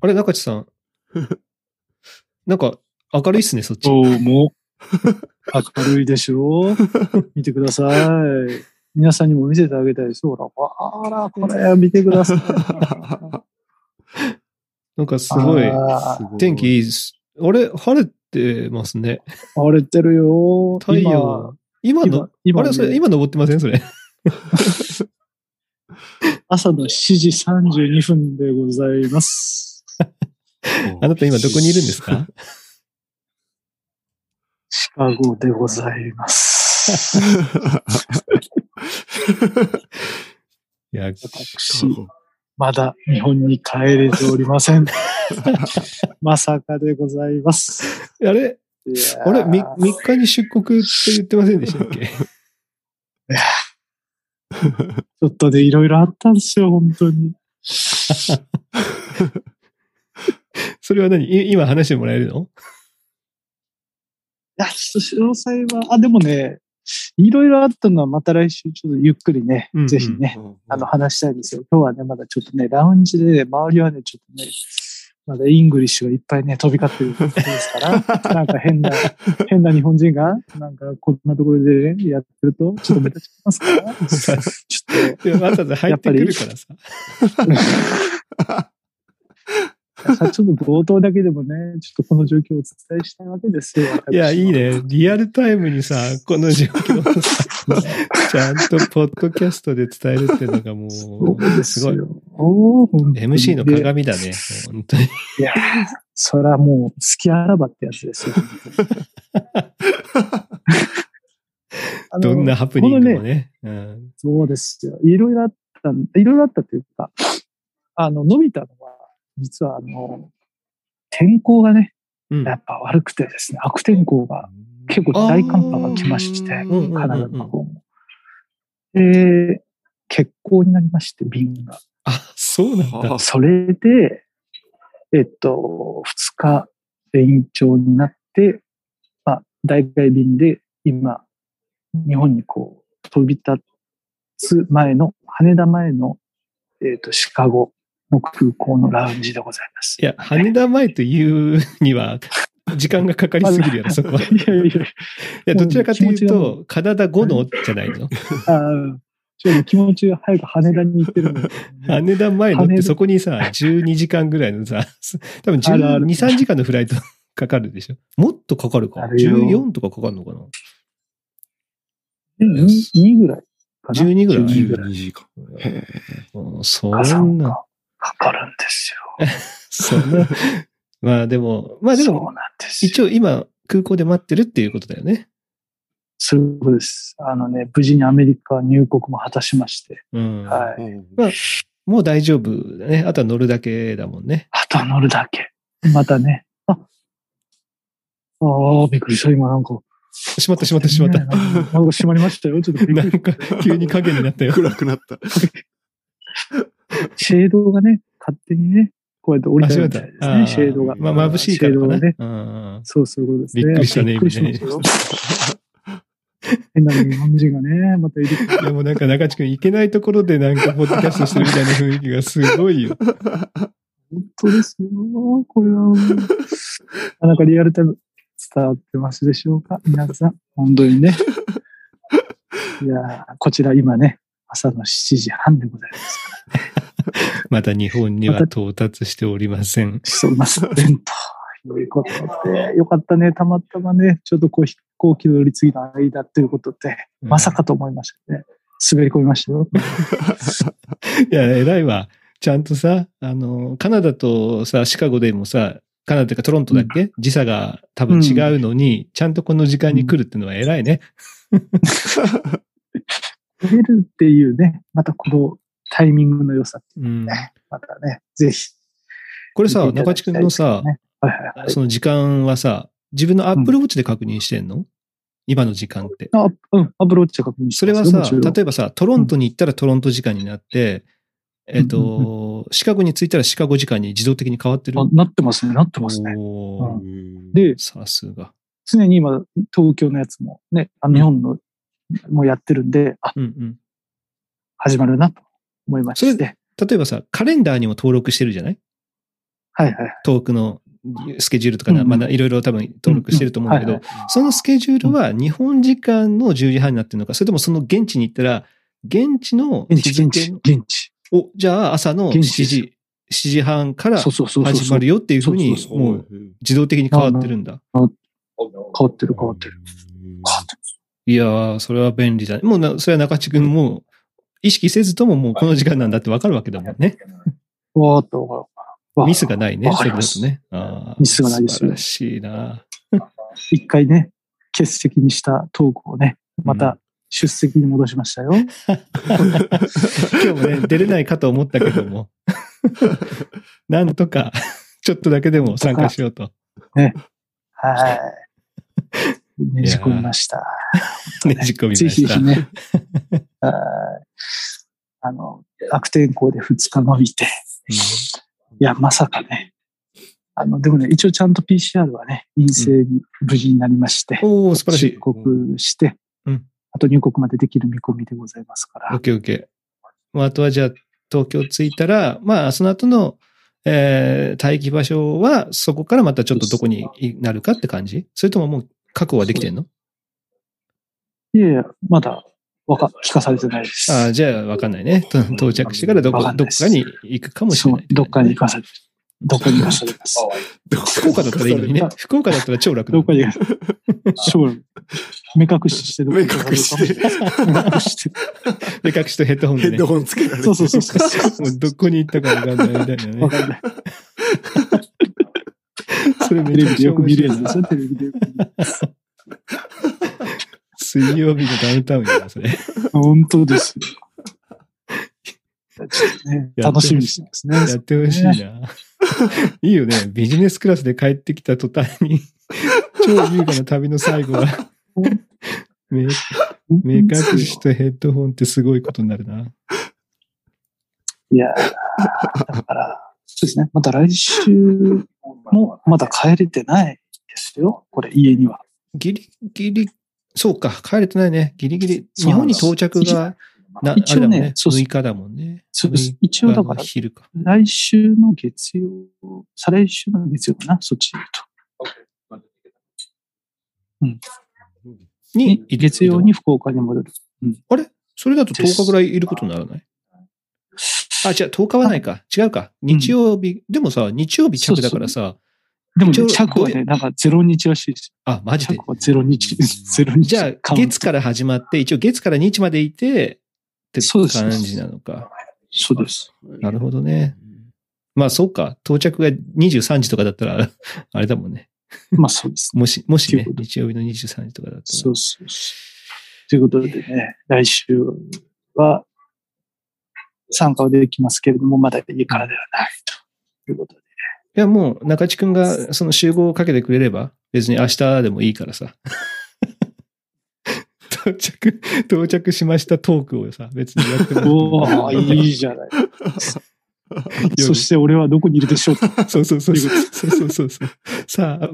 あれ、中地さん。なんか、明るいっすね、そっち。どうも。明るいでしょ見てください。皆さんにも見せてあげたいです。ほら、あら、これ見てください。なんかすごい、天気いいです。あれ、晴れてますね。ー晴れてるよ。太陽。今今、の、今、あれ、それ、ね、今登ってません？それ。朝の7時32分でございます。あなた今どこにいるんですか？シカゴでございます。いや、私、まだ日本に帰れておりません。まさかでございます。あれ、あれ、み3日に出国って言ってませんでしたっけ？ちょっとね、いろいろあったんですよ、本当に。それは何？い今話してもらえるの？いや、ちょっと詳細は、あ、でもね、いろいろあったのはまた来週ちょっとゆっくりね、うんうん。ぜひね、あの話したいですよ。今日はね、まだちょっとね、ラウンジで、ね、周りはね、ちょっとね、まだイングリッシュがいっぱいね、飛び交ってるところですから、なんか変な、変な日本人が、なんかこんなところでね、やってると、ちょっと目立ちますから、ちょっと、いやわざわざ入ってくるからさ。さちょっと冒頭だけでもね、ちょっとこの状況をお伝えしたいわけですよ。私いや、いいね。リアルタイムにさ、この状況をさ、ちゃんとポッドキャストで伝えるっていうのがもそうすすごい。MC ので鏡だね。本当に。いやー、それはもう、好きあらばってやつですよ。どんなハプニングもね、ね。うんそうですよ。いろいろあったん、いろいろあったというか、あの、伸びたのは、実はあの、天候がね、うんやっぱ悪くてですね、悪天候が結構大寒波が来まして、うんうんうんうんカナダの方も。で、欠航になりまして、便が。あ、そうなんだ。あそれで、えっと、2日延長になって、まあ、大外便で今、日本にこう、飛び立つ前の、羽田前の、えっと、シカゴの空港のラウンジでございます。いや、羽田前というには、時間がかかりすぎる やろ、そこは。いいやいやいや、や、どちらかというと、カナダ後のじゃないの？あーちょっと気持ちが早く羽田に行ってるので、羽田前のってそこにさ、12時間ぐらいのさ、多分あるあ12、る3時間のフライトかかるでしょ？もっとかかるか。あるよ14とかかかるのかな？2, 2ぐらいかな？12ぐらい12ぐらい。12時間。へうんそんな、がかかるんですよ。そんな。まあでも、まあでそうも、なんですよ。一応今、空港で待ってるっていうことだよね。そういうことです。あのね、無事にアメリカ入国も果たしまして。うん。はい。うんまあ、もう大丈夫だね。あとは乗るだけだもんね。あとは乗るだけ。またね。あ、ああ、びっくりした。今なんか。しまったしまったしまった。ねなんか閉まりましたよ。ちょっとびっくり なんか、急に影になったよ。暗くなった。シェードがね、勝手にね、こうやって降りあ、たしまったみたいです。ね、シェードが。まあ、眩しいからかな。シェードがね。うんそうそういうことですね。びっくりしたねびっくりしましたよ。変な日本人がね、またいる。いやもうなんか中地君行けないところでなんかポッドキャストしてるみたいな雰囲気がすごいよ。本当ですよ。これはなんかリアルタイム伝わってますでしょうか？皆さん。本当にね。いやーこちら今ね、朝の7時半でございます。まだ日本には到達しておりません。しております。ということで、よかったね。たまたまね、ちょっとこう飛行機の乗り継ぎの間ということで、まさかと思いましたね。滑り込みましたよ。いや、偉いわ。ちゃんとさ、あの、カナダとさ、シカゴでもさ、カナダっていうかトロントだっけ、時差が多分違うのに、ちゃんとこの時間に来るっていうのは偉いね。出るっていうね、またこのタイミングの良さっていううん。ね、またね、ぜひ。これさ、中地君のさ、ねはいはいはい。その時間はさ、自分のアップルウォッチで確認してんの、今の時間って。あ、うん、アプローチは確認してそれはさ、例えばさ、トロントに行ったらトロント時間になって、えっ、と、シカゴに着いたらシカゴ時間に自動的に変わってる。あなってますね、なってますね。で、さすが。常に今、東京のやつもね、あ日本のもやってるんで、あ、うんうん。始まるなと思いまして。例えばさ、カレンダーにも登録してるじゃない？はいはい。トークのスケジュールとかな、うんまだいろいろ多分登録してると思うんだけど、そのスケジュールは日本時間の10時半になってるのか、それともその現地に行ったら、現地の現地、現地現地。お、じゃあ朝の7現地です時、7時半から。始まるよっていうふうにもう自動的に変わってるんだ。変わってる変わってる。変わってる。いやー、それは便利だね。もうな、それは中地君も、意識せずとももうこの時間なんだってわかるわけだもんね。わーっと。ミスがないね、それだとね。ミスがないですよ素晴らしいな。一回ね、欠席にしたトークをね、また出席に戻しましたよ。今日もね、出れないかと思ったけども。なんとか、ちょっとだけでも参加しようと。はい。ねじ込みました。ねじ込みまぜひした。ね、はいあの、悪天候で2日伸びて、いや、まさかね。あの、でもね、一応ちゃんと PCR はね、陰性に無事になりまして、おー、素晴らしい出。国して、うんあと入国までできる見込みでございますから。オッケーオッケー。まあ、あとはじゃあ、東京着いたら、まあ、その後の、えー、待機場所は、そこからまたちょっとどこになるかって感じ？それとももう確保はできてんの？いやいや、まだ、わか、聞かされてないです。ああ、じゃあ、わかんないね。と到着してからどこ、わかどこかに行くかもしれない。、どっかに行かされて、どっかに行かされます。福岡だったらいいのにね。福岡だったら超楽だどっかに行かされ将来、目隠ししてどっかに行かされるかも目隠しして。で、隠しとヘッドホンでねヘッド。ホンつけられてそうそうそうそう。もうどこに行ったかわかんないみたいなね。わかんない。それめテレビでよく見るやつ面ですよ、テレビでよく見る。水曜日のダウンタウンやな、それ。本当ですね、楽しみにしてますね。やってほしいな。いいよね。ビジネスクラスで帰ってきた途端に、超優雅な旅の最後は、目目隠しとヘッドホンってすごいことになるな。いやーだから、そうですね。また来週もまだ帰れてないですよ。これ、家には。ギリギリ、そうか、帰れてないね。ギリギリ。日本に到着が、な一応ねね、そうそう6日だもんね。そうです6一応だから。来週の月曜、再来週の月曜かな、そっちで言うと。に、月曜に福岡に戻る。あれ？それだと10日ぐらいいることにならない？あ、違う、10日はないか。違うか。日曜日、でもさ、日曜日着だからさ、でもね、一応着はね、なんかゼロ日らしいですあ、マよ。ジで？着はゼロ日、ゼロ日。じゃあ、月から始まって、一応月から日までいて、って感じなのか。そうです。なるほどね。まあ、そうか。到着が23時とかだったら、あれだもんね。まあそうです。もし、もしね日曜日の23時とかだったら。そうそうそう。ということでね、来週は参加はできますけれども、まだ家からではないということで。いや、もう、中地くんがその集合をかけてくれれば、別に明日でもいいからさ。到着、到着しましたトークをさ、別にやってもらってもおおいいじゃない。そして俺はどこにいるでしょうかそうそうそうそう。そうそうそうそう。さあ、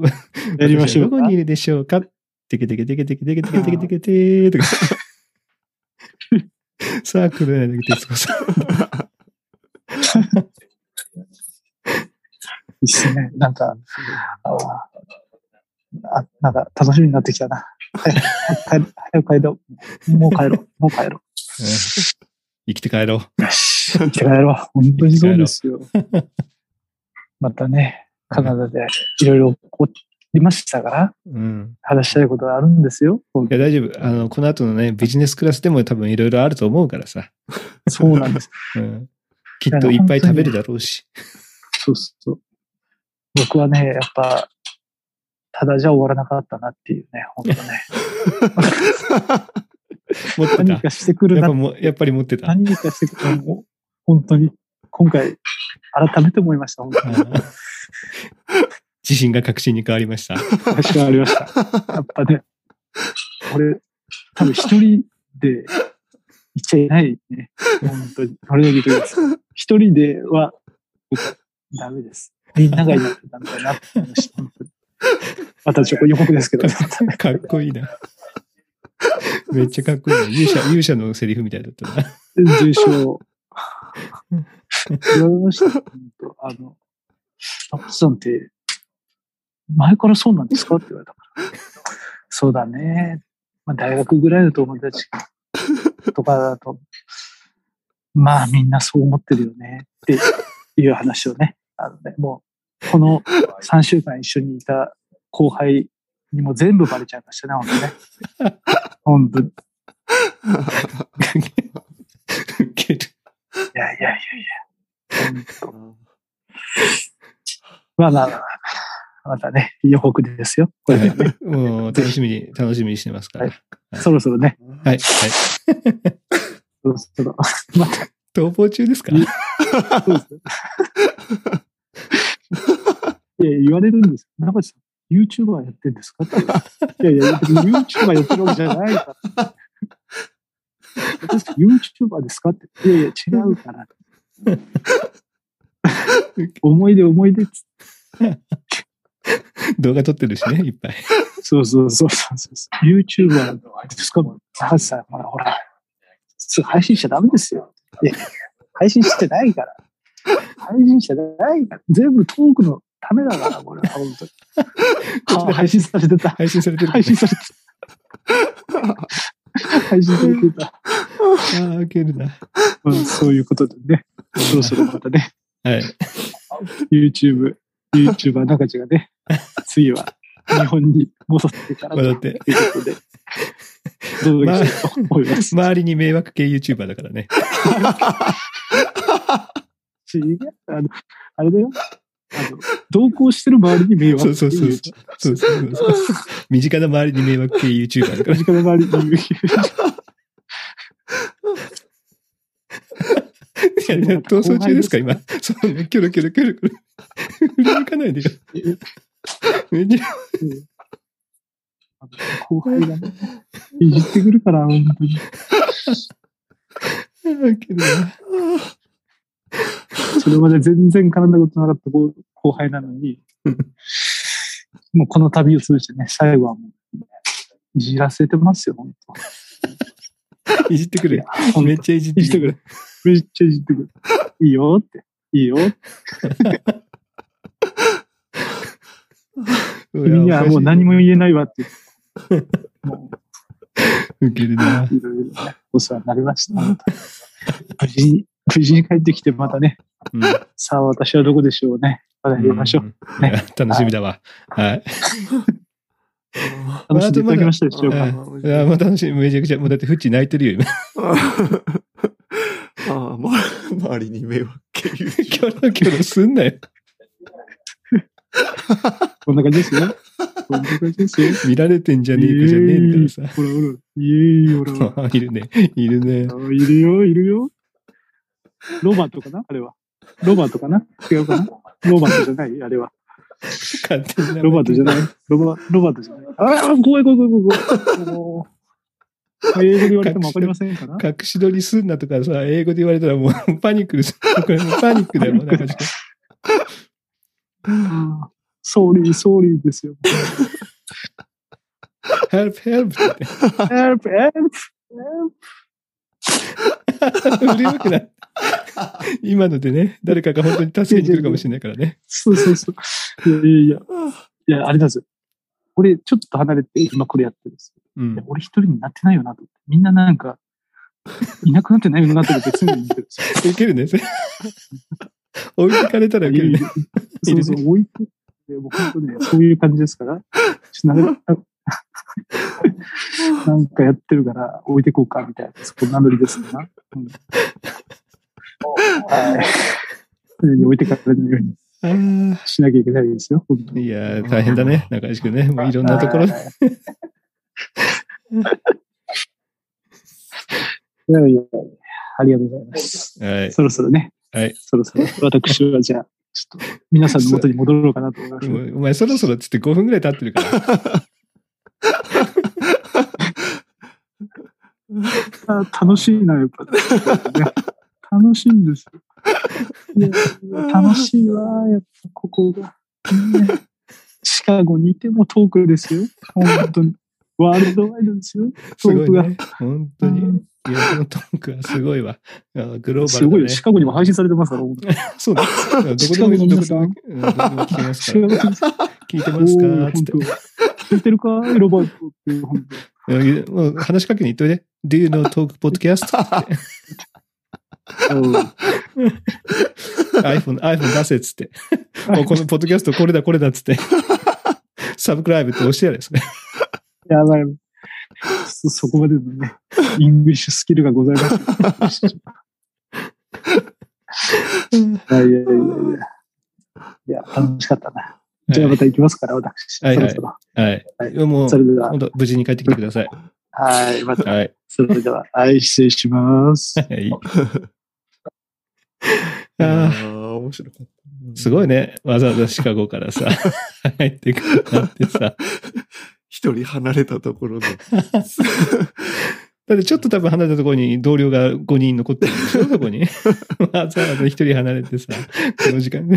やりましょうどこにいるでしょうかテケテケテケテケテケテケテケテケテーとか。さあ、黒柳徹子さん。いいっすね。なんか、ああなんか楽しみになってきたな。早く帰帰ろう。もう帰ろう。もう帰ろうん生きて帰ろう。生きて帰ろう。本当にそうですよ。またね、カナダでいろいろ起こりましたから、うん。話したいことがあるんですよ。いや、大丈夫。あの、この後のね、ビジネスクラスでも多分いろいろあると思うからさ。そうなんです。うん。きっといっぱい食べるだろうし。そうそう。僕はね、やっぱ、ただじゃ終わらなかったなっていうね、本当ね。持ってた。何かしてくるなやっぱ、もやっぱり持ってた。何かしてくる本当に、今回、改めて思いました。本当に。うん自信が確信に変わりました。確かありました。やっぱね、俺、多分一人で行っちゃいないね。本当に。これだけ言ってください。一人では、僕ダメです。みんながいないとダメだなって思いました。ちょっと予告ですけど、かっこいいな。めっちゃかっこいいな。勇者、勇者のセリフみたいだったな。全然賞。言われました。あの、中津さんって、前からそうなんですか？って言われたから。そうだね。まあ、大学ぐらいの友達とかだと、まあみんなそう思ってるよねっていう話をね、あのね、もう、この3週間一緒にいた後輩にも全部バレちゃいましたね、本当ね。本当に。ウケる。いやいやいやいや。まあまあまあまたね、予告ですよ。これでね、もう楽しみに、楽しみにしてますから。はいそろそろね、はい。はい。そろそろ、また、逃亡中ですか？そうですよいや、言われるんです。中地さん、YouTuber やってんですか？いやいや、別に YouTuber やってるわけじゃないから。私 YouTuber ですか？って。いやいや、違うから。思い出思い出っつ 動画撮ってるしね、いっぱい。そうそうそうそうそう。YouTuber ですか？中地さん、ほら、ほら、配信しちゃダメですよ。配信してないから。配信しちゃないから。全部トークのためだから、これは、本当に。あ配信されてた。配信されてる、配信されてた。配信されてた。ああ、ウケるな。うんそういうことでね。そろそろまたね、はい。YouTube、YouTuber 中地がね、次は日本に戻ってからという戻って。ことで、お届けしと思います。周りに迷惑系 YouTuber だからね。違うあの、あれだよ。あの、同行してる周りに迷惑そうそうそうそうそうそうそう。身近な周りに迷惑系 YouTuber だから。身近な周りに言う。いやいや、逃走中ですか、今？そうね、キョロキョロキョロキョロ。振り向かないでよ。めっちゃ後輩がね、いじってくるから、本当に。ウケるな。それまで全然絡んだことなかった後後輩なのに、もうこの旅を通じてね、最後はもう、いじらせてますよ、本 いじってくれ。当。めっちゃいじってくれ。めっちゃいじってくる。いいよって。いいよって。る。君にはもう何も言えないわって。もウケるな。う、いろいろね、お世話になりました。無事に、無事に帰ってきて、またね、うんさあ私はどこでしょうね。またやりましょう。楽しみだわ。はい。楽しんでいただけましたでしょうか？はいいや、もう楽しみ。めちゃくちゃ、もうだってフッチ泣いてるよ、今。ああ、ま、周りに迷惑系 キョロキョロすんなよ。こんな感じですよ。こんな感じですよ。見られてんじゃねえかじゃねえんだからさ。ほらほら。イエーイ、ほらほら。いるね。いるね。あいるよ、いるよ。ロバートかな？あれは。ロバートかな？違うかな？ロバートじゃないあれは。勝手に名前ロバートじゃない？ロバロバートじゃない？ああ、怖い怖い怖い怖い。もう英語で言われてもわかりませんから。隠し撮りすんなとかさ、英語で言われたらもうパニックです。これもうパニックだよ、なんか sorry、sorry ですよ。help, help って help、ヘルプ、言って。振り向くな。今のでね、誰かが本当に助けに来るかもしれないからね。そうそうそう。いやいやいや。いや、あれなんですよ。俺、ちょっと離れて、今これやってるんですよ。うん。俺一人になってないよなと。みんななんか、いなくなってないよなと思って常に見てるんですよ。いけるね。そ れ置いてかれたらいけるね。そうそう、置いて、もう本当ね、そういう感じですから、ちょっとなんか、なんかやってるから置いてこうかみたいな、そんなノリですな。うん、はい。常に置いてかれないようにあしなきゃいけないですよ。いやー、大変だね。中西くんね。もういろんなところいいやいやありがとうございます。はい。そろそろね、はい。そろそろ私はじゃあ、ちょっと皆さんの元に戻ろうかなと思います。お前そろそろっつって5分ぐらい経ってるから。あ楽しいな、やっぱ、ね。楽しいんですよ。いや楽しいわ、やっぱここが。ねシカゴにいてもトークですよ。本当に。ワールドワイドですよ。すごいトークが。ね。本当に。ユーのトークはすごいわ。あグローバルだね。すごいよ。シカゴにも配信されてますから、そうだ。どこでも、どこでも、聞けますシから。聞いてますか？つって聞いてるか？ロバートって話しかけに行っといて。Do you know talk podcast? iPhone、iPhone 出せっつって。もうこのポッドキャストこれだこれだっつって。 subscribe って押してやるですね。やばい。そ、そこまでのね、イングリッシュスキルがございます。いやいやいやいや。いや、楽しかったな。じゃあまた行きますから、私。はいはいはい。はいもう、それでは無事に帰ってきてください。はい、また、はい。それでは、はい、失礼します。はい。いあやあ、ー面白かった。すごいね。わざわざシカゴからさ、入ってくるなんてさ。一人離れたところで。だってちょっと多分離れたところに同僚が5人残ってるでしょそこに。わざわざ一人離れてさ、この時間、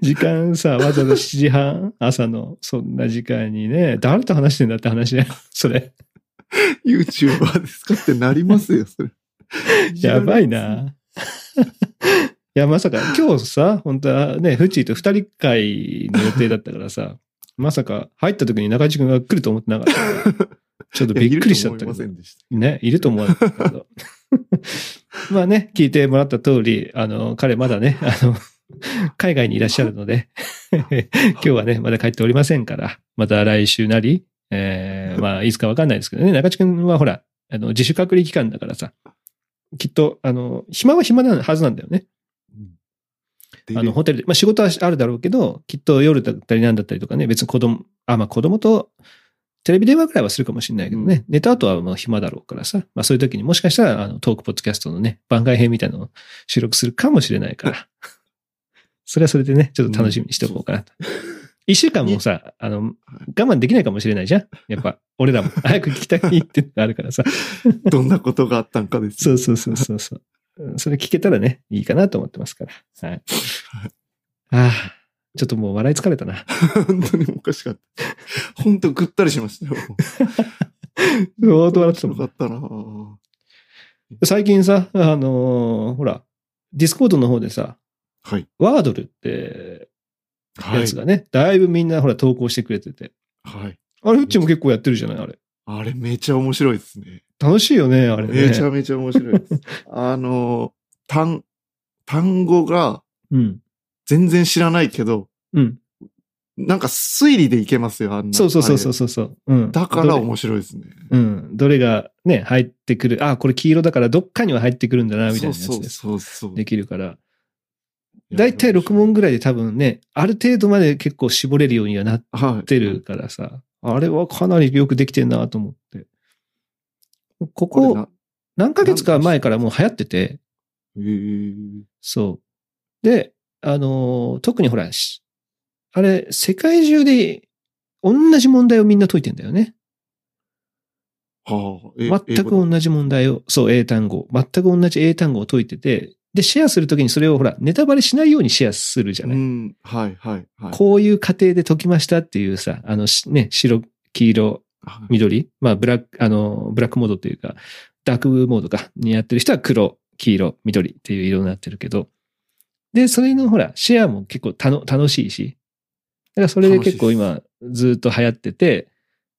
時間さ、わざわざ7時半、朝の、そんな時間にね、誰と話してんだって話だよ。それ。YouTuber ですかってなりますよ、それ。やばいな。いや、まさか、今日さ、本当はね、フチーと二人会の予定だったからさ、まさか入った時に中地君が来ると思ってなかったから。ちょっとびっくりしちゃったけどい。ね、いると思わなかったけど。まあね、聞いてもらった通り、あの、彼まだね、あの、海外にいらっしゃるので、今日はね、まだ帰っておりませんから、また来週なり、えー、まあ、いつかわかんないですけどね、中地君はほら、あの、自主隔離期間だからさ、きっと、あの、暇は暇なはずなんだよね。あの、ホテルで、まあ仕事はあるだろうけど、きっと夜だったりなんだったりとかね、別に子供、あ、まあ子供とテレビ電話ぐらいはするかもしれないけどね、寝た後はもう暇だろうからさ、まあそういう時にもしかしたら、あの、トークポッドキャストのね、番外編みたいなのを収録するかもしれないから、それはそれでね、ちょっと楽しみにしておこうかなと。一週間もさ、あの、我慢できないかもしれないじゃん。やっぱ、俺らも。早く聞きたいっていうのがあるからさ。どんなことがあったんかです。そうそうそうそうそう。うんそれ聞けたらね、いいかなと思ってますから。はい。ああ、ちょっともう笑い疲れたな。本当におかしかった。本当ぐったりしましたよ。相当笑ってたもん面白かったな最近さ、あのーほら、ディスコードの方でさ、はい。ワードルってはいやつ。がね、だいぶみんなほら投稿してくれてて。はい。あれ、うちも結構やってるじゃないあれ。あれめちゃ面白いですね。楽しいよね、あれね。めちゃめちゃ面白いです。あの、単、単語がうん。全然知らないけど、うん。なんか推理でいけますよ、あんな。そうそうそうそうあそうそう。うん。れだから面白いですね。うん。どれがね、入ってくる。あ、これ黄色だからどっかには入ってくるんだな、みたいなやつそう。そうそう。できるから。だいたい6問ぐらいで多分ね、ある程度まで結構絞れるようにはなっはい。てるからさ、あれはかなりよくできてんなと思って。ここ何ヶ月か前からもう流行ってて、えーそう。で、あのー特にほら、しあれ、世界中で同じ問題をみんな解いてんだよね。はあ、え全く同じ問題を、そう、英単語。全く同じ英単語を解いてて、で、シェアするときにそれをほら、ネタバレしないようにシェアするじゃない。うん、はい、はい、はい。こういう過程で解きましたっていうさ、あの、しね、白、黄色、はい緑、まあ、ブラック、あの、ブラックモードっていうか、ダークモードか、にやってる人は黒、黄色、緑っていう色になってるけど、で、それのほら、シェアも結構たの楽しいし、だからそれで結構今、ずっと流行ってて、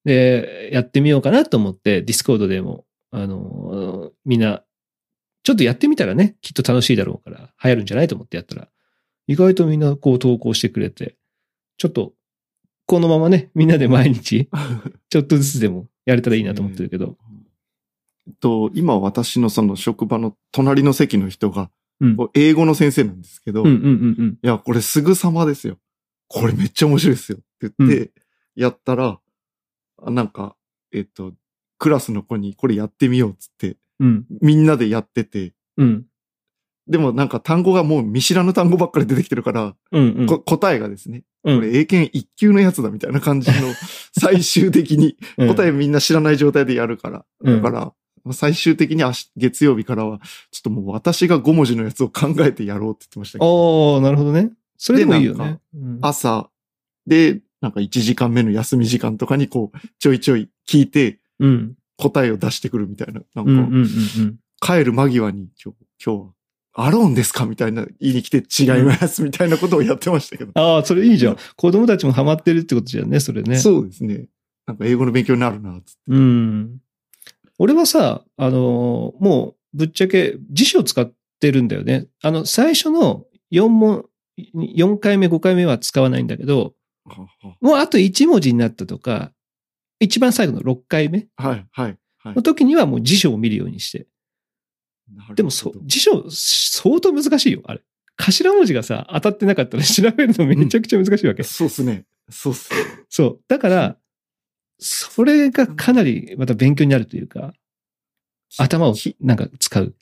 で、やってみようかなと思って、ディスコードでも、あの、みんな、ちょっとやってみたらね、きっと楽しいだろうから、流行るんじゃないと思ってやったら、意外とみんなこう投稿してくれて、ちょっと、このままね、みんなで毎日、ちょっとずつでもやれたらいいなと思ってるけど。と、今私のその職場の隣の席の人が、うん。英語の先生なんですけど、いうんうんうんうん。や、これすぐさまですよ。これめっちゃ面白いですよ。って言って、やったら、あなんか、えっと、クラスの子にこれやってみようっつって、うん。みんなでやってて、うん。でもなんか単語がもう見知らぬ単語ばっかり出てきてるから、うんうん。こ答えがですね、うんこれ英検一級のやつだみたいな感じの最終的に 答えみんな知らない状態でやるから。うんだから、最終的に月曜日からは、ちょっともう私が5文字のやつを考えてやろうって言ってましたけど、おー、なるほどね。それでもいいよね朝で、なんか1時間目の休み時間とかにこう、ちょいちょい聞いて、うん。答えを出してくるみたいな。なんか、うんうんうんうん。帰る間際に今日、今日は、アローンですかみたいな言いに来て違いますみたいなことをやってましたけど。ああ、それいいじゃん。子供たちもハマってるってことじゃんね、それね。そうですね。なんか英語の勉強になるな、つって。うん。俺はさ、あのーもう、ぶっちゃけ辞書を使ってるんだよね。あの、最初の4問、4回目、5回目は使わないんだけど、もうあと1文字になったとか、一番最後の6回目はい、はい、はいの。時にはもう辞書を見るようにして。でもそ、辞書、相当難しいよ、あれ。頭文字がさ、当たってなかったら調べるのめちゃくちゃ難しいわけ。そうっすね。そうっすね。そう。だから、それがかなりまた勉強になるというか、頭をきなんか使う。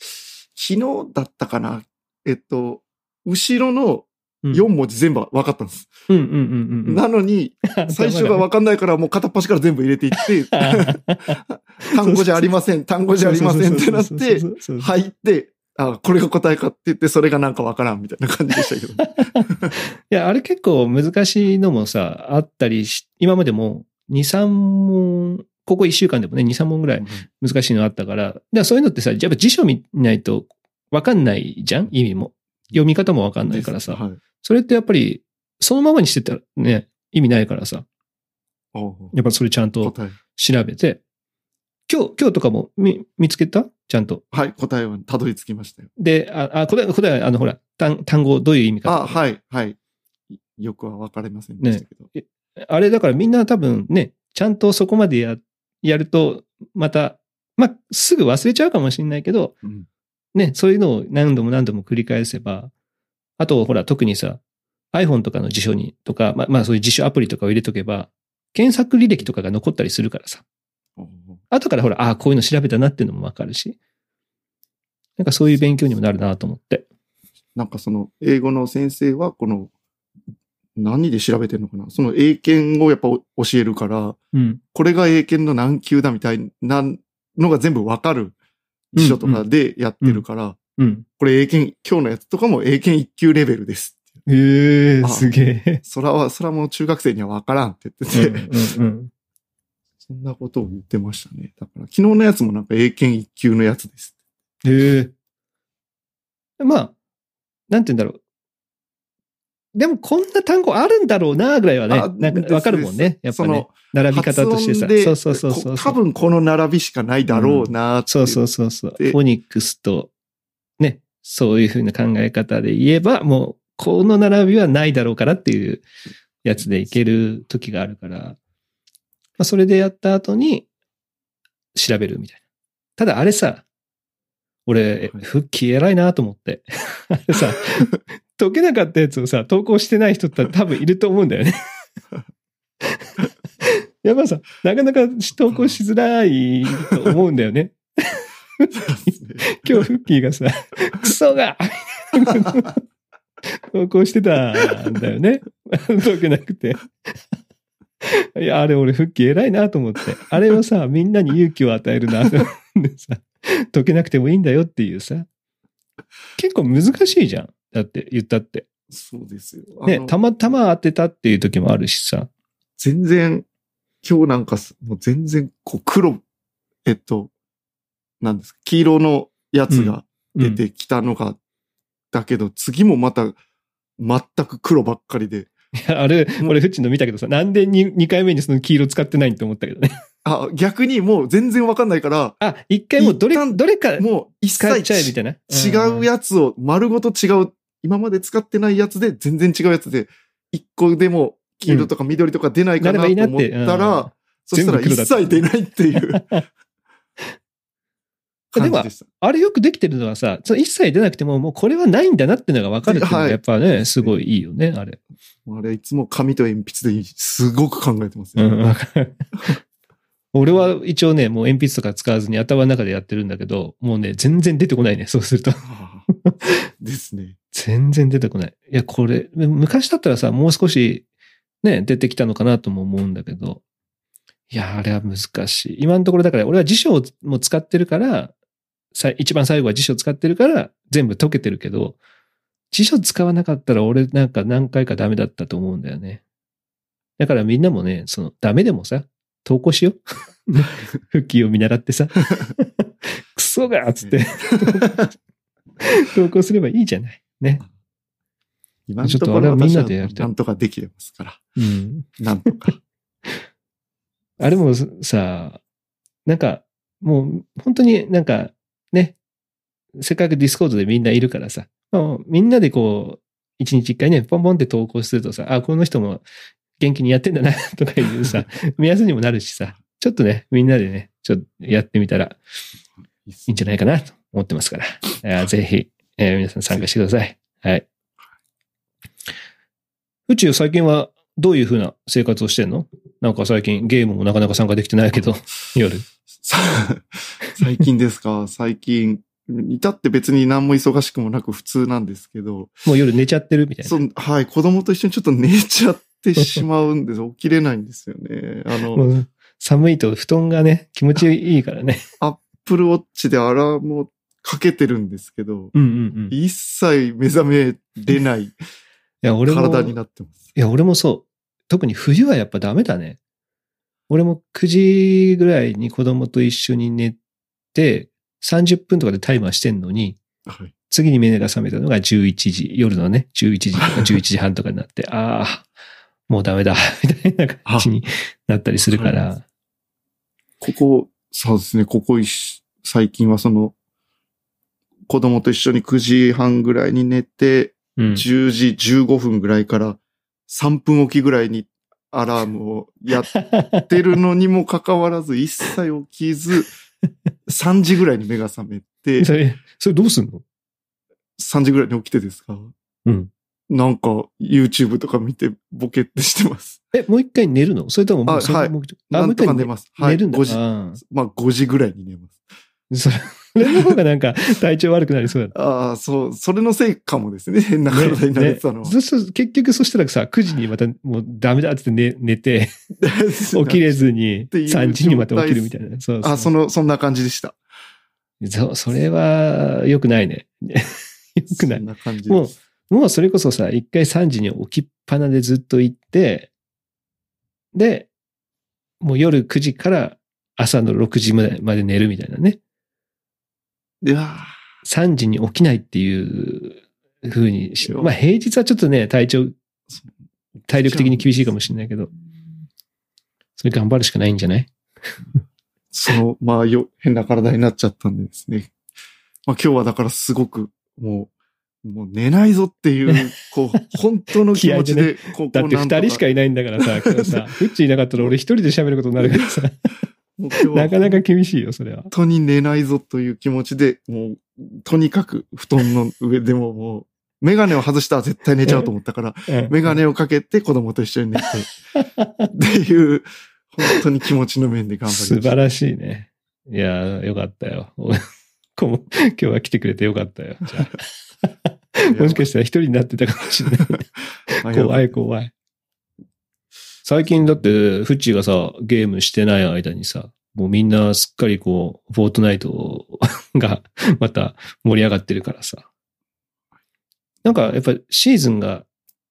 昨日だったかなえっと、後ろのうん4文字全部分かったんです。うんうんうんうん。なのに、最初が分かんないからもう片っ端から全部入れていって、単語じゃありません、単語じゃありませんってなって、はい。入って、あ、これが答えかって言って、それがなんか分からんみたいな感じでしたけど。いや、あれ結構難しいのもさ、あったりし、今までも2、3問、ここ1週間でもね、2、3問ぐらい難しいのあったから、だからそういうのってさ、やっぱ辞書見ないと分かんないじゃん意味も。読み方も分かんないからさ。はい。それってやっぱり、そのままにしてたらね、意味ないからさ。やっぱそれちゃんと答え。調べて、今日、今日とかも見、見つけた？ちゃんと。はい、答えはたどり着きましたよ。で、あ、あ、これ、これは、あの、ほら、単、単語どういう意味かとあ、か。はい、はい。よくは分かりませんでしたけど。あれだからみんな多分ね、ちゃんとそこまでや、やると、また、まあ、すぐ忘れちゃうかもしれないけど、うんね、そういうのを何度も何度も繰り返せば、あと、ほら、特にさ、iPhone とかの辞書に、とか、まあ、まあ、そういう辞書アプリとかを入れとけば、検索履歴とかが残ったりするからさ。後からほら、ああ、こういうの調べたなっていうのもわかるし。なんかそういう勉強にもなるなと思って。なんかその、英語の先生は、この、何で調べてるのかな？その英検をやっぱ教えるから、うん。これが英検の何級だみたいなのが全部わかる辞書とかでやってるから、うん。これ英検、今日のやつとかも英検1級レベルです。ええあすげえ。そらは、そらもう中学生にはわからんって言ってて、うんうんそんなことを言ってましたね。だから昨日のやつもなんか英検1級のやつです。へえ。まあ、なんて言うんだろう。でもこんな単語あるんだろうな、ぐらいはねあ、なんかわかるもんね。やっぱねその。並び方としてさ。そうそうそうそう。こ多分この並びしかないだろうなっていそうそうそうそう。でフォニックスと、ね、そういうふうな考え方で言えば、もう、この並びはないだろうからっていうやつでいける時があるから、まあ、それでやった後に調べるみたいな。ただあれさ、俺、はい復帰偉いなと思って。あれさ、解けなかったやつをさ、投稿してない人って多分いると思うんだよね。やっぱさ、なかなか投稿しづらいと思うんだよね。今日フッキーがさ、クソが投稿してたんだよね。解けなくて。いや、あれ俺フッキー偉いなと思って。あれをさ、みんなに勇気を与えるなと思ってさ、解けなくてもいいんだよっていうさ。結構難しいじゃん。だって言ったって。そうですよ。ねたまたま当てたっていう時もあるしさ。全然、今日なんかす、もう全然、こう、黒、えっと、なんですか、黄色のやつが出てきたのが、だけど、次もまた、全く黒ばっかりで、あれ、俺フッチの見たけどさ、なんで 2, 2回目にその黄色使ってないって思ったけどね。あ、逆にもう全然わかんないから、あ、一回もうどれどれかもう一使っちゃえみ切たいな？違うやつを丸ごと違う、今まで使ってないやつで全然違うやつで、一個でも黄色とか緑とか出ないかなと思っなって。た。ら、そしたら一切出ないっていう でした。あれよくできてるのはさ、その一切出なくても、もうこれはないんだなっていうのが分かるっていうのがやっぱね、すごいいいよね、あれ。あれ、いつも紙と鉛筆ですごく考えてますよ。うん。俺は一応ね、もう鉛筆とか使わずに頭の中でやってるんだけど、もうね、全然出てこないね、そうすると。ですね。全然出てこない。いや、これ、昔だったらさ、もう少しね、出てきたのかなとも思うんだけど、いや、あれは難しい。今のところだから、俺は辞書をも使ってるから、さ一番最後は辞書使ってるから、全部解けてるけど、辞書使わなかったら俺なんか何回かダメだったと思うんだよね。だからみんなもね、その、ダメでもさ、投稿しよう。復帰を見習ってさ、クソがっつって、投稿すればいいじゃない。ね。今のちょっところはみんな私でやりたいなんとかできてますから。うん。なんとか。あれもさ、なんか、もう本当になんかね、せっかくディスコードでみんないるからさ、もうみんなでこう、一日一回ね、ポンポンって投稿するとさ、あ、この人も元気にやってんだな、とかいうさ、目安にもなるしさ、ちょっとね、みんなでね、ちょっとやってみたらいいんじゃないかなと思ってますから、ぜひ、えー皆さん参加してください。はい。宇宙最近はどういう風な生活をしてんの？なんか最近ゲームもなかなか参加できてないけど、夜。さ最近ですか？最近、至って別に何も忙しくもなく普通なんですけど、もう夜寝ちゃってるみたいな。そんはい、子供と一緒にちょっと寝ちゃってしまうんです。起きれないんですよね。あの、寒いと布団がね、気持ちいいからね。アップルウォッチでアラームをかけてるんですけど、うんうんうん。い一切目覚めれないや、俺も、体になってます。いや、俺もそう。特に冬はやっぱダメだね。俺も9時ぐらいに子供と一緒に寝て、30分とかでタイマーしてんのに、はい。次に目が覚めたのが11時、夜のね、11時とか 11時半とかになって、ああ、もうダメだ、みたいな感じになったりするから。ここ、そうですね、ここ最近はその、子供と一緒に9時半ぐらいに寝て、うん。10時15分ぐらいから3分おきぐらいにアラームをやってるのにもかかわらず 一切起きず、3時ぐらいに目が覚めて、それ、それどうすんの？3時ぐらいに起きてですか？うん。なんか YouTube とか見てボケってしてます。え、もう一回寝るの？それとももうあはいそれもうなんとか寝ます。はい。寝るんだ。5時、あまあ5時ぐらいに寝ます。あそれの方がなんか体調悪くなりそうだ。ああ、そう、それのせいかもですね。変 な体になれてたのは。ね結局そしたらさ、9時にまたもうダメだって寝寝て、起きれずにていう3時にまた起きるみたいな。そうそうあ、その、そんな感じでした。そそれは良くないね。良くないそん。な感じもうもうそれこそさ、一回3時に起きっぱなでずっと行って、で、もう夜9時から朝の6時までまで寝るみたいなね。いや3時に起きないっていう風にし、まあ平日はちょっとね、体調、ー体力的に厳しいかもしれないけど、それ頑張るしかないんじゃない？その、まあ、よ、変な体になっちゃったんでですね。まあ今日はだからすごく、もう、もう寝ないぞっていう、こう、本当の気持ちで、こう、だってこうなんと2人しかいないんだからさ、今日さ、フッチいなかったら俺一人で喋ることになるからさ、なかなか厳しいよ、それは。本当に寝ないぞという気持ちで、もう、とにかく布団の上でももう、メガネを外したら絶対寝ちゃうと思ったから、うんメガネをかけて子供と一緒に寝て、っていう、本当に気持ちの面で頑張りました。素晴らしいね。いやー、よかったよ。今日は来てくれてよかったよ。もしかしたら一人になってたかもしれない。怖い怖い。最近だって、フッチーがさ、ゲームしてない間にさ、もうみんなすっかりこう、フォートナイト がまた盛り上がってるからさ。なんかやっぱシーズンが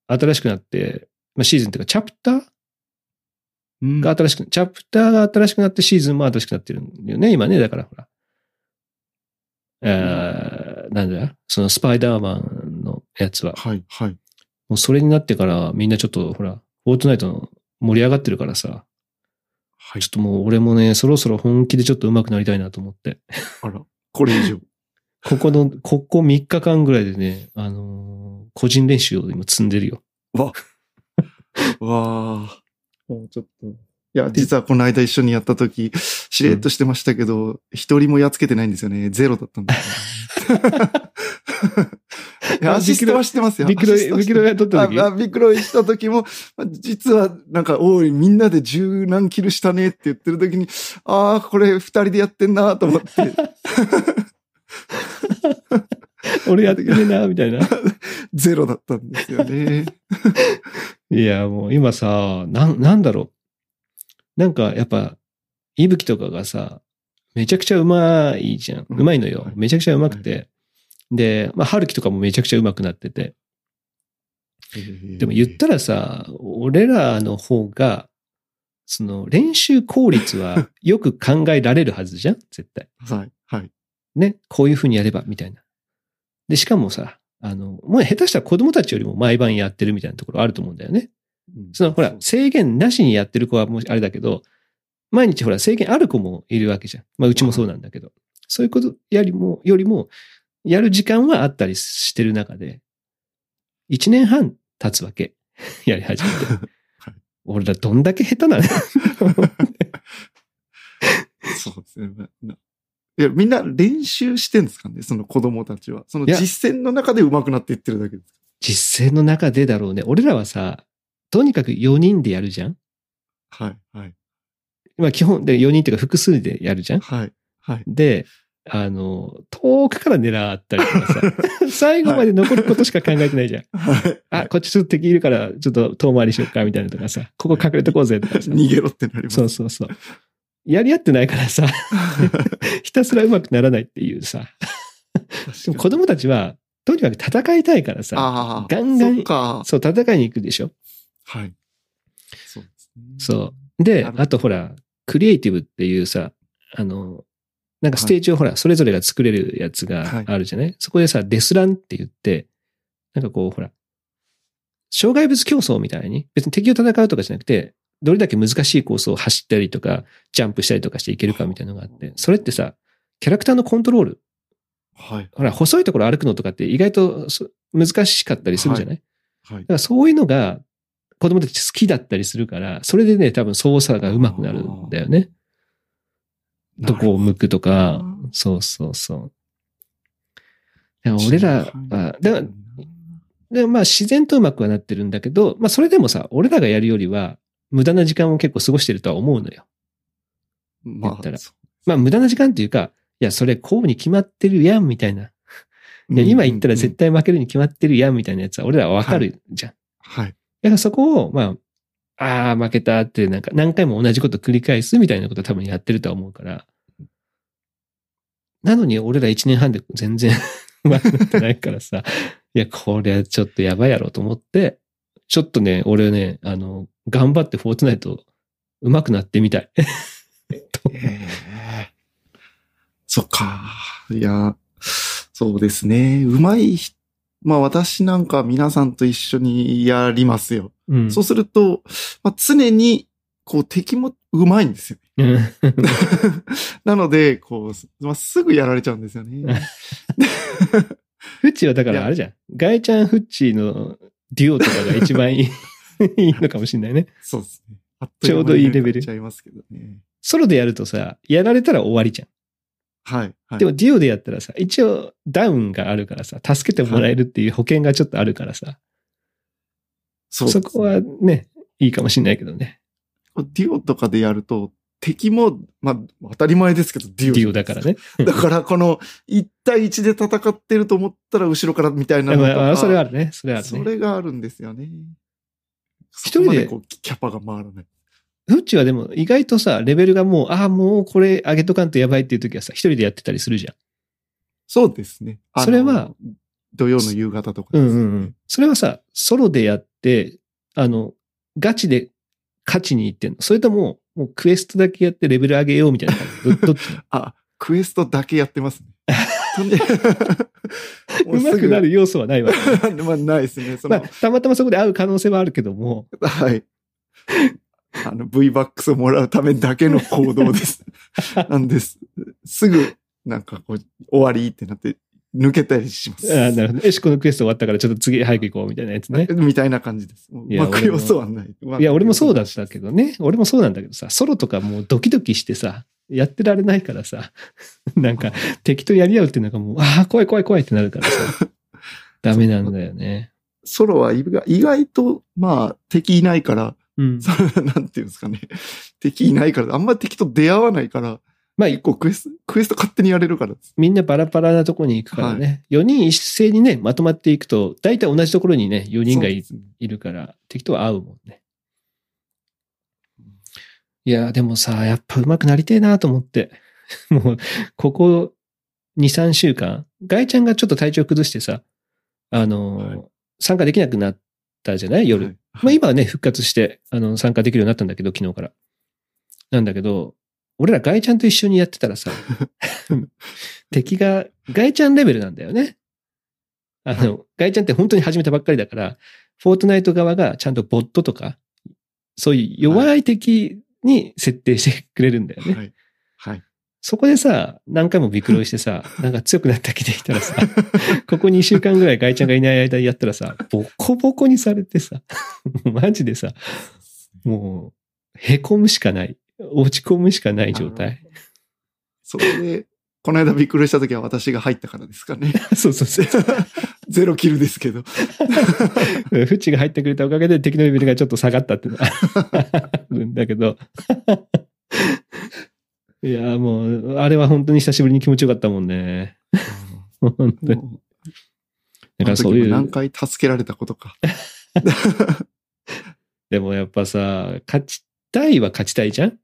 新しくなって、まあ、シーズンっていうかチャプター？うんが新しく、チャプターが新しくなってシーズンも新しくなってるんだよね、今ね。だからほら。えー、なんだ？そのスパイダーマンのやつは。はい、はい。もうそれになってからみんなちょっとほら、フォートナイトの盛り上がってるからさ、はいちょっ。ともう俺もね、そろそろ本気でちょっと上手くなりたいなと思って。あら、これ以上。ここの、ここ3日間ぐらいでね、あのー個人練習を今積んでるよ。わ。わあ。もうちょっと。いや、実はこの間一緒にやった時、しれっとしてましたけど、一、人もやっつけてないんですよね。ゼロだったんですよねいや、あ アシストはしてますよ。ビクロイ、ビクロイやった時？ビクロイした時も、まあ実は、なんか、おい、みんなで十何キルしたねって言ってる時に、ああ、これ二人でやってんなと思って、俺やってねえな、みたいな。ゼロだったんですよね。いや、もう今さ、なん、なんだろう？なんかやっぱ、いぶきとかがさ、めちゃくちゃうまいじゃん。うまいのよはい。めちゃくちゃうまくて。で、まあ、春樹とかもめちゃくちゃうまくなってて。でも言ったらさ、俺らの方が、その練習効率はよく考えられるはずじゃん？絶対。はい。はい。ね？こういう風にやれば、みたいな。で、しかもさ、あの、もう下手したら子供たちよりも毎晩やってるみたいなところあると思うんだよね。うんその、ほら、制限なしにやってる子はもうあれだけど、毎日ほら、制限ある子もいるわけじゃん。まあ、うちもそうなんだけど。そういうことやりも、よりも、やる時間はあったりしてる中で、一年半経つわけ。やり始めて。はい俺らどんだけ下手なの？そうですね。いや、みんな練習してんですかね？その子供たちは。その実践の中で上手くなっていってるだけです。実践の中でだろうね。俺らはさ、とにかく4人でやるじゃん？はい。はい。まあ基本で4人っていうか複数でやるじゃん？はい。はい。で、あの、遠くから狙ったりとかさ、最後まで残ることしか考えてないじゃん。はい。あ、こっちちょっと敵いるから、ちょっと遠回りしよっか、みたいなとかさ、ここ隠れとこうぜとかさ。逃げろってなります。そうそうそう。やり合ってないからさ、ひたすらうまくならないっていうさ。でも子供たちは、とにかく戦いたいからさ。ガンガンそう、戦いに行くでしょ。はい。そうね。そう。で、あとほら、クリエイティブっていうさ、あの、なんかステージをほら、それぞれが作れるやつがあるじゃない、そこでさ、デスランって言って、なんかこう、ほら、障害物競争みたいに、別に敵を戦うとかじゃなくて、どれだけ難しいコースを走ったりとか、ジャンプしたりとかしていけるかみたいなのがあって、それってさ、キャラクターのコントロール、はい。ほら、細いところ歩くのとかって意外とそ難しかったりするじゃない、はい。だ。からそういうのが子供たち好きだったりするから、それでね、多分操作が上手くなるんだよね。どこを向くとか、そうそうそう。俺らは、だからでまあ自然とうまくはなってるんだけど、まあそれでもさ、俺らがやるよりは無駄な時間を結構過ごしてるとは思うのよ。ま言ったらそまあ無駄な時間っていうか、いや、それこうに決まってるやん、みたいな。ういや、今言ったらうん絶対負けるに決まってるやん、みたいなやつは俺らはわかるじゃん。はい。だからそこを、まあ、ああ、負けたって、なんか何回も同じこと繰り返すみたいなこと多分やってるとは思うから。なのに俺ら1年半で全然 上手くなってないからさ、いや、これはちょっとやばいやろと思って、ちょっとね、俺ね、あの、頑張ってフォートナイト上手くなってみたい。ええそっか。いや、そうですね。うまい人、まあ私なんか皆さんと一緒にやりますよ。うん。そうすると、まあ、常に、こう敵もうまいんですよ。うん なので、こう、まあ、すぐやられちゃうんですよね。フッチーはだからあれじゃん。ガイちゃんフッチーのデュオとかが一番いい いいのかもしれないね。そうですね。ちょうどいいレベルちゃいますけどね。ソロでやるとさ、やられたら終わりじゃん。はい。はい、でもデュオでやったらさ、一応ダウンがあるからさ、助けてもらえるっていう保険がちょっとあるからさ、そうそこはね、いいかもしれないけどね。デュオとかでやると、敵も、まあ、当たり前ですけど、デュオ。デュオだから。ね。だから、この、1対1で戦ってると思ったら、後ろからみたいなのとか。まあ、それはあるね。それはあるそね。れがあるんですよね。一人でこうキャパが回らない。フッチはでも意外とさ、レベルがもう、ああ、もうこれ上げとかんとやばいっていう時はさ、一人でやってたりするじゃん。そうですね。それは、土曜の夕方とかうんですね、うんうん。それはさ、ソロでやって、あの、ガチで勝ちに行ってんのそれとも、もうクエストだけやってレベル上げようみたいな感じ？ど どっち？あ、クエストだけやってますね。うまくなる要素はないわけ。す ぐまあ、ないですね。その、まあ、たまたまそこで会う可能性はあるけども、はい。あの、V バックスをもらうためだけの行動です。なんです。すぐ、なんかこう、終わりってなって、抜けたりします。あーなるほど。よし、このクエスト終わったからちょっと次早く行こうみたいなやつね。みたいな感じです。もうまく要素はない。いや、俺もそうだったけどね。俺もそうなんだけどさ、ソロとかもうドキドキしてさ、やってられないからさ、なんか敵とやり合うっていうのがもう、ああ、怖い怖い怖いってなるからさ、ダメなんだよね。ソロは意外と、まあ、敵いないから、うん。そ のなんていうんですかね。敵いないから、あんま敵と出会わないから、まあ、結構クエスト、クエスト勝手にやれるから。みんなバラバラなとこに行くからね。4人一斉にね、まとまっていくと、大体同じところにね、4人がいるから、敵とは合うもんね。いや、でもさ、やっぱ上手くなりてえなと思って。もう、ここ2、3週間、ガイちゃんがちょっと体調崩してさ、あの、はい参加できなくなったじゃない？夜。はいまあ今はね、復活して、あの、参加できるようになったんだけど、昨日から。なんだけど、俺らガイちゃんと一緒にやってたらさ、敵がガイちゃんレベルなんだよね。あの、ガイちゃんって本当に始めたばっかりだから、フォートナイト側がちゃんとボットとか、そういう弱い敵に設定してくれるんだよね。はい。はい。そこでさ、何回もビクロイしてさ、なんか強くなった気でいたらさ、ここ2週間ぐらいガイちゃんがいない間にやったらさ、ボコボコにされてさ、マジでさ、もう、へこむしかない。落ち込むしかない状態。それで、この間びっくりした時は私が入ったからですかね。そうそうそう。ゼロキルですけど。フチが入ってくれたおかげで敵のレベルがちょっと下がったってのはあるんだけど。いや、もう、あれは本当に久しぶりに気持ちよかったもんね。本当に。からそういう。何回助けられたことか。でもやっぱさ、勝ちたいは勝ちたいじゃん？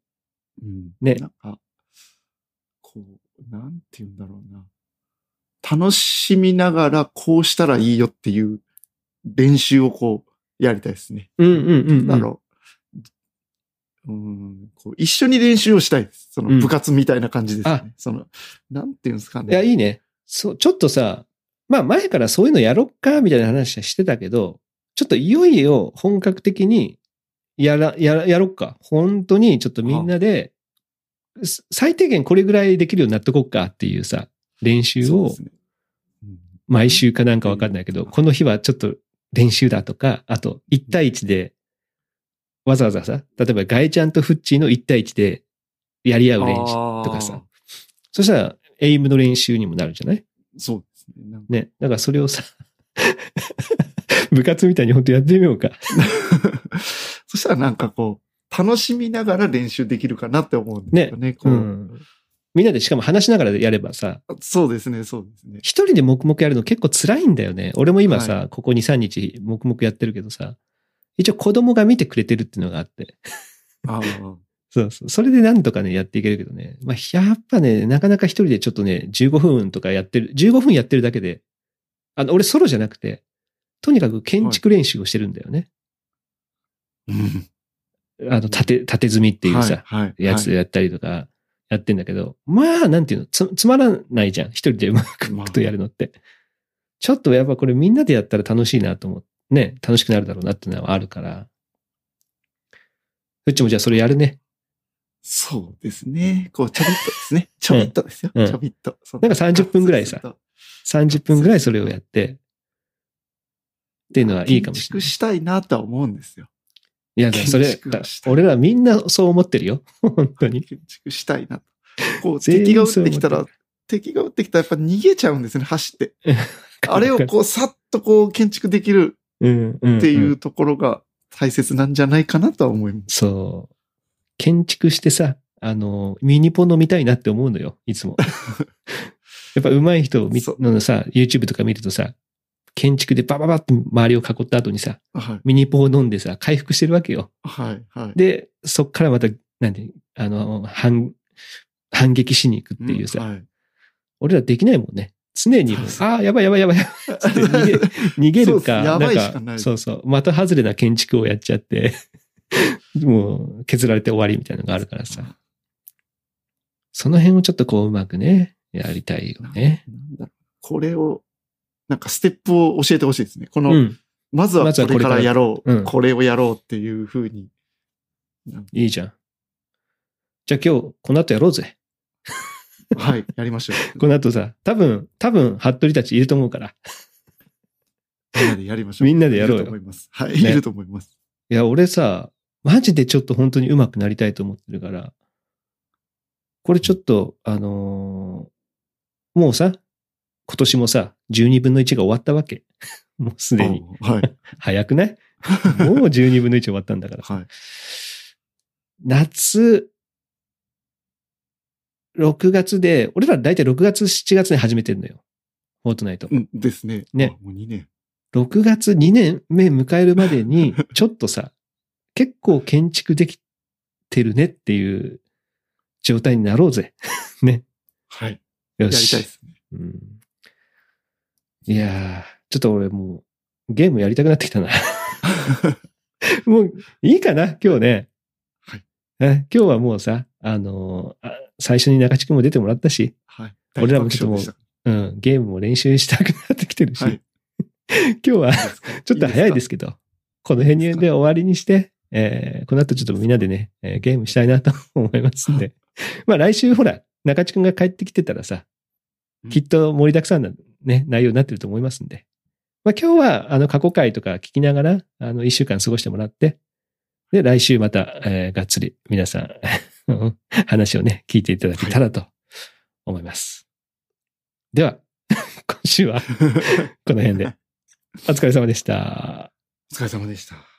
うんねなんか、こう、なんて言うんだろうな。楽しみながらこうしたらいいよっていう練習をこう、やりたいですね。うんうんうん、うん。だろう。うん、こう一緒に練習をしたいです。そうんの部活みたいな感じですね。あその、なんていうんですかね。いや、いいね。そう、ちょっとさ、まあ前からそういうのやろっか、みたいな話はしてたけど、ちょっといよいよ本格的にやら、やら、やろっか。本当にちょっとみんなで、す最低限これぐらいできるようになっとこっかっていうさ、練習を毎週かなんかわかんないけど、この日はちょっと練習だとか、あと1対1で、わざわざさ、例えばガイちゃんとフッチーの1対1でやり合う練習とかさ。そしたら、エイムの練習にもなるじゃない？そうですね。ね。だからそれをさ、部活みたいに本当やってみようか。そしたらなんかこう、楽しみながら練習できるかなって思うんですよね。こう。うんみんなでしかも話しながらやればさ、そうですね、そうですね。一人で黙々やるの結構辛いんだよね。俺も今さ、はここ2、3日黙々やってるけどさ、一応子供が見てくれてるっていうのがあって。ああ、そうそう。それでなんとかね、やっていけるけどね。まあ、やっぱね、なかなか一人でちょっとね、15分とかやってる、15分やってるだけで、あの、俺ソロじゃなくて、とにかく建築練習をしてるんだよね。うん。あの、縦、縦積みっていうさ、はい、はい。やつやったりとか、やってんだけど、まあ、なんていうの、つ、つまらないじゃん。一人でうまくまあとやるのって。ちょっとやっぱこれみんなでやったら楽しいなと思って、ね、楽しくなるだろうなっていうのはあるから。うっちもじゃあそれやるね。そうですね。こう、ちょびっとですね。ちょびっとですよ。うんちょびっと。そなんか30分ぐらいさ30分ぐらいそれをやって、っていうのはいいかもしれない。建築したいなとは思うんですよ。いや、それ俺らみんなそう思ってるよ。本当に。建築したいなと。こう、敵が撃ってきたら敵が撃ってきたらやっぱ逃げちゃうんですね、走って。あれをこう、さっとこう、建築できるうん、うん。っていうところが大切なんじゃないかなとは思います。そう。建築してさ、あの、ミニポン飲みたいなって思うのよ、いつも。やっぱ上手い人のさ、YouTube とか見るとさ、建築でバババって周りを囲った後にさ、はい。ミニポンを飲んでさ、回復してるわけよ。はい。はい。で、そっからまた、なんで、あの、反、反撃しに行くっていうさ、んはい。俺らできないもんね。常にああ、やばいやばいやばい。逃げ逃げるか、なんか、かないそうそう、的外れな建築をやっちゃって、もう削られて終わりみたいなのがあるからさ。その辺をちょっとこううまくね、やりたいよね。これを、なんかステップを教えてほしいですね。この、うん。まずはこれからやろう。うんこれをやろうっていうふうに。いいじゃん。じゃあ今日、この後やろうぜ。はい、やりましょう。この後さ、多分、多分、服部たちいると思うから。みんなでやりましょう。みんなでやろうよいると思います。はい、ねいると思います。いや、俺さ、マジでちょっと本当に上手くなりたいと思ってるから、これちょっと、あのーもうさ、今年もさ、12分の1が終わったわけ。もうすでに。あはい。早くない？もう12分の1終わったんだからさ。はい。夏、6月で、俺ら大体6月、7月に始めてるのよ。フォートナイト。うんですね。ねあ。もう2年。6月2年目迎えるまでに、ちょっとさ、結構建築できてるねっていう状態になろうぜ。ね。はい。よやりたいし。ですね。うん、いやー、ちょっと俺もうゲームやりたくなってきたな。もういいかな今日ね。はい。え今日はもうさ、あのーあ最初に中地君も出てもらったし、はい。俺らもちょっともううん、ゲームも練習したくなってきてるし、はい 今日はちょっと早いですけけど、この辺で終わりにして、えーこの後ちょっとみんなでね、えーゲームしたいなと思いますんで。まあ来週ほら、中地くんが帰ってきてたらさう、んきっと盛りだくさんなね、内容になってると思いますんで。まあ今日はあの過去回とか聞きながら、あの一週間過ごしてもらって、で、来週また、えーがっつり皆さん、話をね、聞いていただけたらと思います。では、今週はこの辺で。お疲れ様でした。お疲れ様でした。